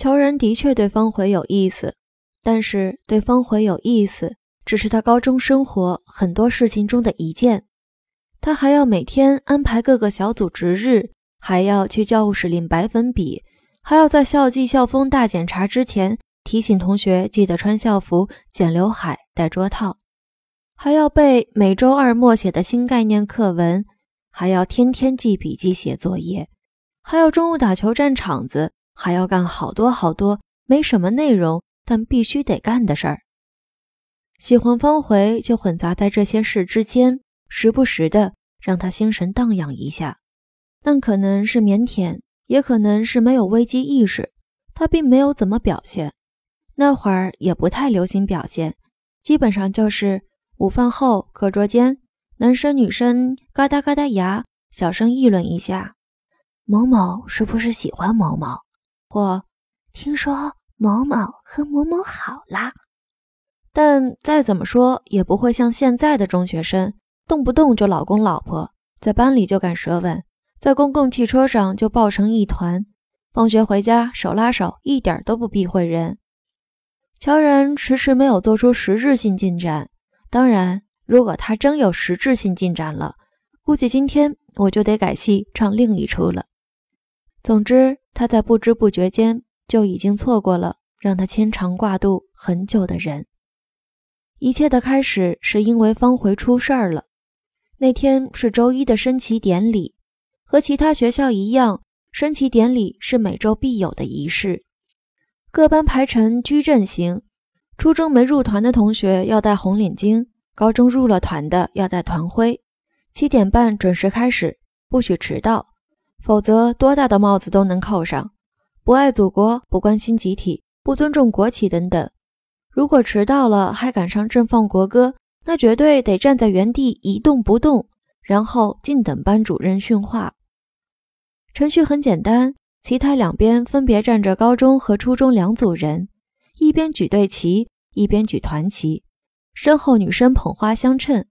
乔然的确对方回有意思，但是对方回有意思只是他高中生活很多事情中的一件。他还要每天安排各个小组值日，还要去教务室领白粉笔，还要在校纪校风大检查之前提醒同学记得穿校服、剪刘海、戴桌套，还要背每周二默写的新概念课文，还要天天记笔记、写作业，还要中午打球占场子，还要干好多好多没什么内容但必须得干的事儿。喜欢方回就混杂在这些事之间。时不时的让他心神荡漾一下，但可能是腼腆，也可能是没有危机意识，他并没有怎么表现。那会儿也不太流行表现，基本上就是午饭后课桌间，男生女生嘎哒嘎哒牙，小声议论一下：“某某是不是喜欢某某？”或“听说某某和某某好啦。”但再怎么说也不会像现在的中学生。动不动就老公老婆，在班里就敢舌吻，在公共汽车上就抱成一团，放学回家手拉手，一点都不避讳人。乔然迟迟没有做出实质性进展。当然，如果他真有实质性进展了，估计今天我就得改戏唱另一出了。总之，他在不知不觉间就已经错过了让他牵肠挂肚很久的人。一切的开始是因为方回出事儿了。那天是周一的升旗典礼，和其他学校一样，升旗典礼是每周必有的仪式。各班排成矩阵型，初中没入团的同学要戴红领巾，高中入了团的要戴团徽。七点半准时开始，不许迟到，否则多大的帽子都能扣上。不爱祖国、不关心集体、不尊重国旗等等。如果迟到了还赶上正放国歌。那绝对得站在原地一动不动，然后静等班主任训话。程序很简单，旗台两边分别站着高中和初中两组人，一边举队旗，一边举团旗，身后女生捧花相衬，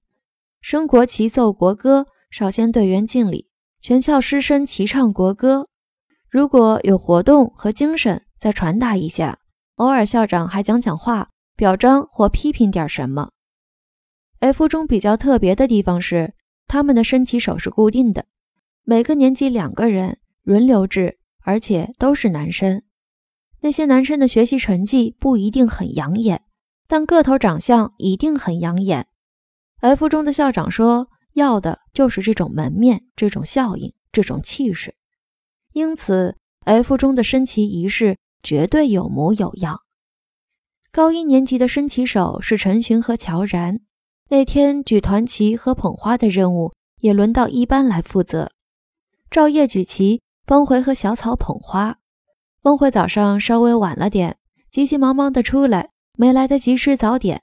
升国旗、奏国歌，少先队员敬礼，全校师生齐唱国歌。如果有活动和精神，再传达一下。偶尔校长还讲讲话，表彰或批评点什么。F 中比较特别的地方是，他们的升旗手是固定的，每个年级两个人，轮流制，而且都是男生。那些男生的学习成绩不一定很养眼，但个头长相一定很养眼。F 中的校长说，要的就是这种门面、这种效应、这种气势。因此，F 中的升旗仪式绝对有模有样。高一年级的升旗手是陈寻和乔然。那天举团旗和捧花的任务也轮到一班来负责。赵烨举旗，方回和小草捧花。方回早上稍微晚了点，急急忙忙的出来，没来得及吃早点。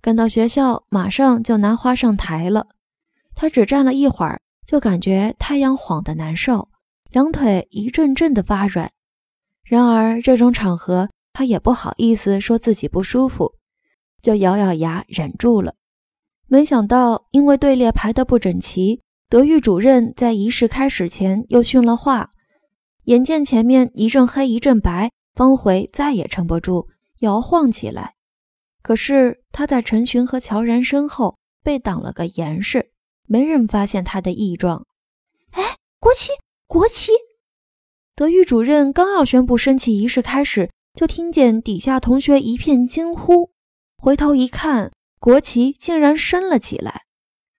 赶到学校，马上就拿花上台了。他只站了一会儿，就感觉太阳晃得难受，两腿一阵阵的发软。然而这种场合，他也不好意思说自己不舒服，就咬咬牙忍住了。没想到，因为队列排得不整齐，德育主任在仪式开始前又训了话。眼见前面一阵黑一阵白，方回再也撑不住，摇晃起来。可是他在陈寻和乔然身后被挡了个严实，没人发现他的异状。哎，国旗，国旗！德育主任刚要宣布升旗仪式开始，就听见底下同学一片惊呼，回头一看。国旗竟然升了起来，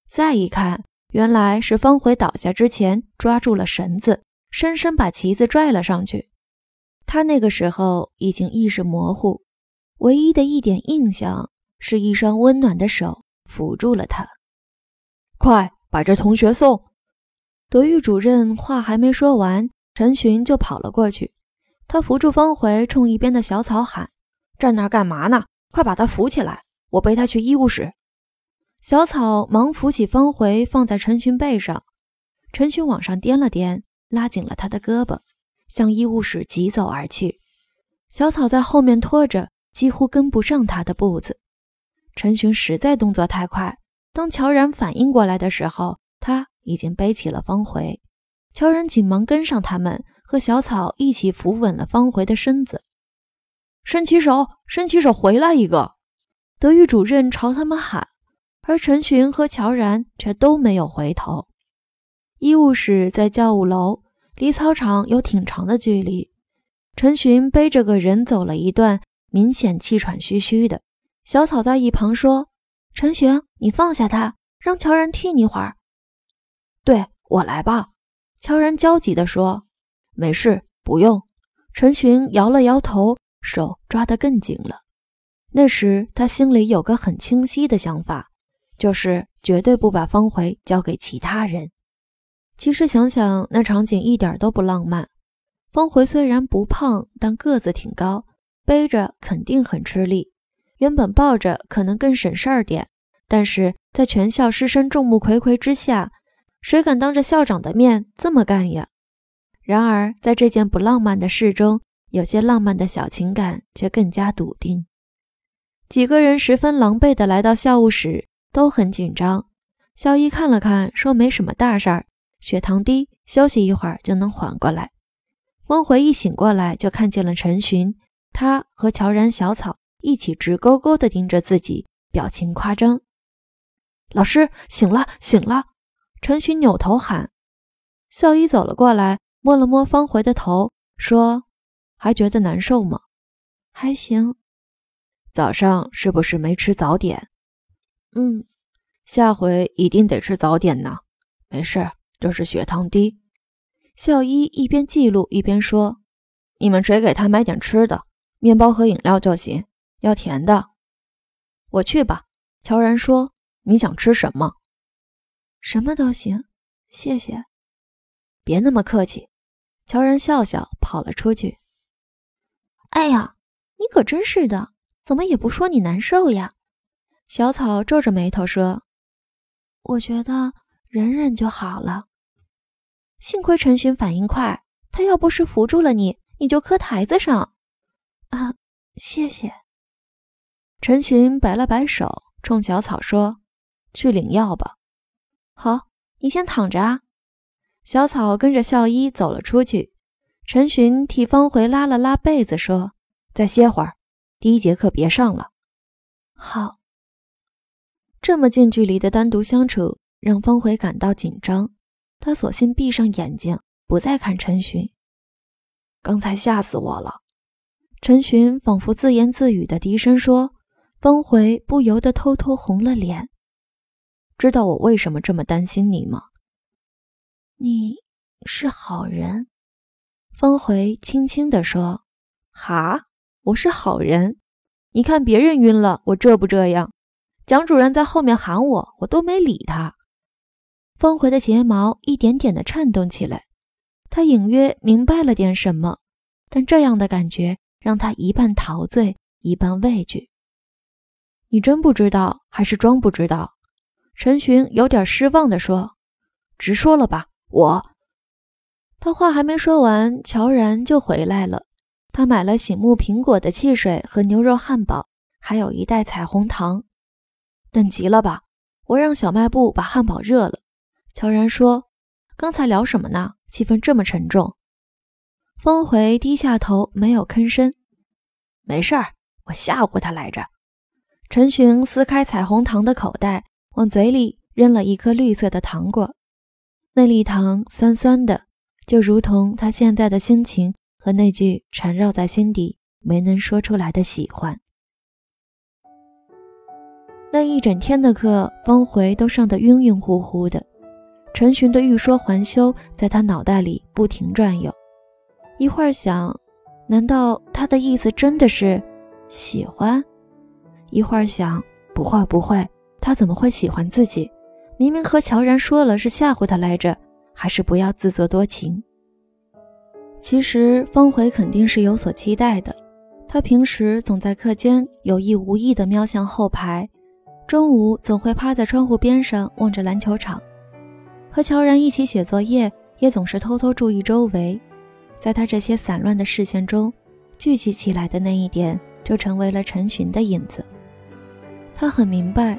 再一看，原来是方回倒下之前抓住了绳子，深深把旗子拽了上去。他那个时候已经意识模糊，唯一的一点印象是一双温暖的手扶住了他。快把这同学送！德育主任话还没说完，陈寻就跑了过去。他扶住方回，冲一边的小草喊：“站那儿干嘛呢？快把他扶起来！”我背他去医务室。小草忙扶起方回，放在陈寻背上。陈寻往上掂了掂，拉紧了他的胳膊，向医务室疾走而去。小草在后面拖着，几乎跟不上他的步子。陈寻实在动作太快，当乔然反应过来的时候，他已经背起了方回。乔然紧忙跟上他们，和小草一起扶稳了方回的身子，伸起手，伸起手，回来一个！德育主任朝他们喊，而陈寻和乔然却都没有回头。医务室在教务楼，离操场有挺长的距离。陈寻背着个人走了一段，明显气喘吁吁的。小草在一旁说：“陈寻，你放下他，让乔然替你会儿。”“对我来吧。”乔然焦急地说。“没事，不用。”陈寻摇了摇头，手抓得更紧了。那时他心里有个很清晰的想法，就是绝对不把方回交给其他人。其实想想，那场景一点都不浪漫。方回虽然不胖，但个子挺高，背着肯定很吃力。原本抱着可能更省事儿点，但是在全校师生众目睽睽之下，谁敢当着校长的面这么干呀？然而，在这件不浪漫的事中，有些浪漫的小情感却更加笃定。几个人十分狼狈地来到校务室，都很紧张。校医看了看，说没什么大事儿，血糖低，休息一会儿就能缓过来。方回一醒过来，就看见了陈寻，他和乔然、小草一起直勾勾地盯着自己，表情夸张。老师醒了，醒了！陈寻扭头喊。校医走了过来，摸了摸方回的头，说：“还觉得难受吗？”“还行。”“早上是不是没吃早点？”“嗯，下回一定得吃早点呢。”“没事，就是血糖低。”校医一边记录一边说：“你们谁给他买点吃的？面包和饮料就行，要甜的。”我去吧。乔然说：“你想吃什么？”“什么都行，谢谢。”“别那么客气。”乔然笑笑跑了出去。“哎呀，你可真是的，怎么也不说你难受呀？”小草皱着眉头说：“我觉得忍忍就好了。”幸亏陈寻反应快，他要不是扶住了你，你就磕台子上。啊，谢谢。陈寻摆了摆手，冲小草说：“去领药吧。”好，你先躺着啊。小草跟着校医走了出去。陈寻替方回拉了拉被子，说：“再歇会儿，第一节课别上了。”好。这么近距离的单独相处，让方回感到紧张。他索性闭上眼睛，不再看陈寻。刚才吓死我了。陈寻仿佛自言自语的低声说。方回不由得偷偷红了脸。知道我为什么这么担心你吗？你是好人。方回轻轻地说。哈，我是好人？你看别人晕了，我这不这样？蒋主任在后面喊我，我都没理他。方回的睫毛一点点的颤动起来，他隐约明白了点什么，但这样的感觉让他一半陶醉，一半畏惧。你真不知道，还是装不知道？陈寻有点失望地说：“直说了吧，我……”他话还没说完，乔然就回来了。他买了醒目苹果的汽水和牛肉汉堡，还有一袋彩虹糖。等急了吧？我让小卖部把汉堡热了。乔然说：“刚才聊什么呢？气氛这么沉重。”峰回低下头，没有吭声。没事儿，我吓唬他来着。陈寻撕开彩虹糖的口袋，往嘴里扔了一颗绿色的糖果。那粒糖酸酸的，就如同他现在的心情和那句缠绕在心底没能说出来的喜欢。那一整天的课，方回都上得晕晕乎乎的。陈寻的欲说还休在他脑袋里不停转悠，一会儿想，难道他的意思真的是喜欢？一会儿想，不会不会，他怎么会喜欢自己？明明和乔然说了是吓唬他来着，还是不要自作多情。其实方回肯定是有所期待的，他平时总在课间有意无意地瞄向后排，中午总会趴在窗户边上望着篮球场。和乔然一起写作业，也总是偷偷注意周围。在他这些散乱的视线中，聚集起来的那一点，就成为了陈寻的影子。他很明白，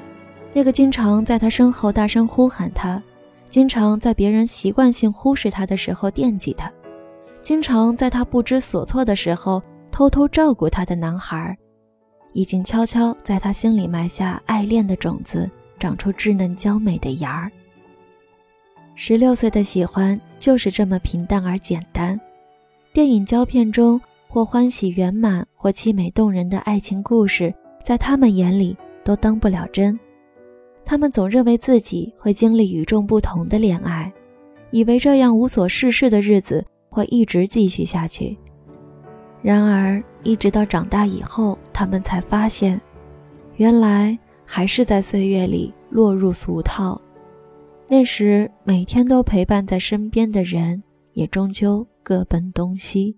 那个经常在他身后大声呼喊他，经常在别人习惯性忽视他的时候惦记他，经常在他不知所措的时候偷偷照顾他的男孩，已经悄悄在他心里埋下爱恋的种子，长出稚嫩娇美的芽儿。十六岁的喜欢就是这么平淡而简单。电影胶片中或欢喜圆满或凄美动人的爱情故事，在他们眼里都当不了真。他们总认为自己会经历与众不同的恋爱，以为这样无所事事的日子会一直继续下去。然而，一直到长大以后，他们才发现，原来还是在岁月里落入俗套。那时每天都陪伴在身边的人，也终究各奔东西。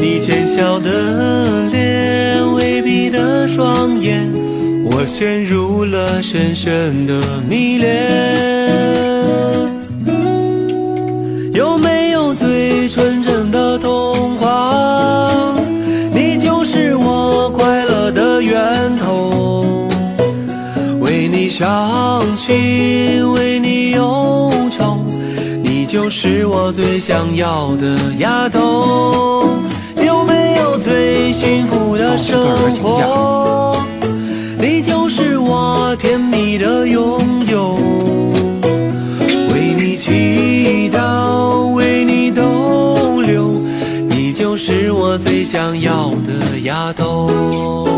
你浅笑的脸，微闭的双眼。我陷入了深深的迷恋，有没有最纯真的童话？你就是我快乐的源头，为你伤心，为你忧愁，你就是我最想要的丫头。最幸福的生活。你就是我甜蜜的拥有为你祈祷为你逗留你就是我最想要的丫头。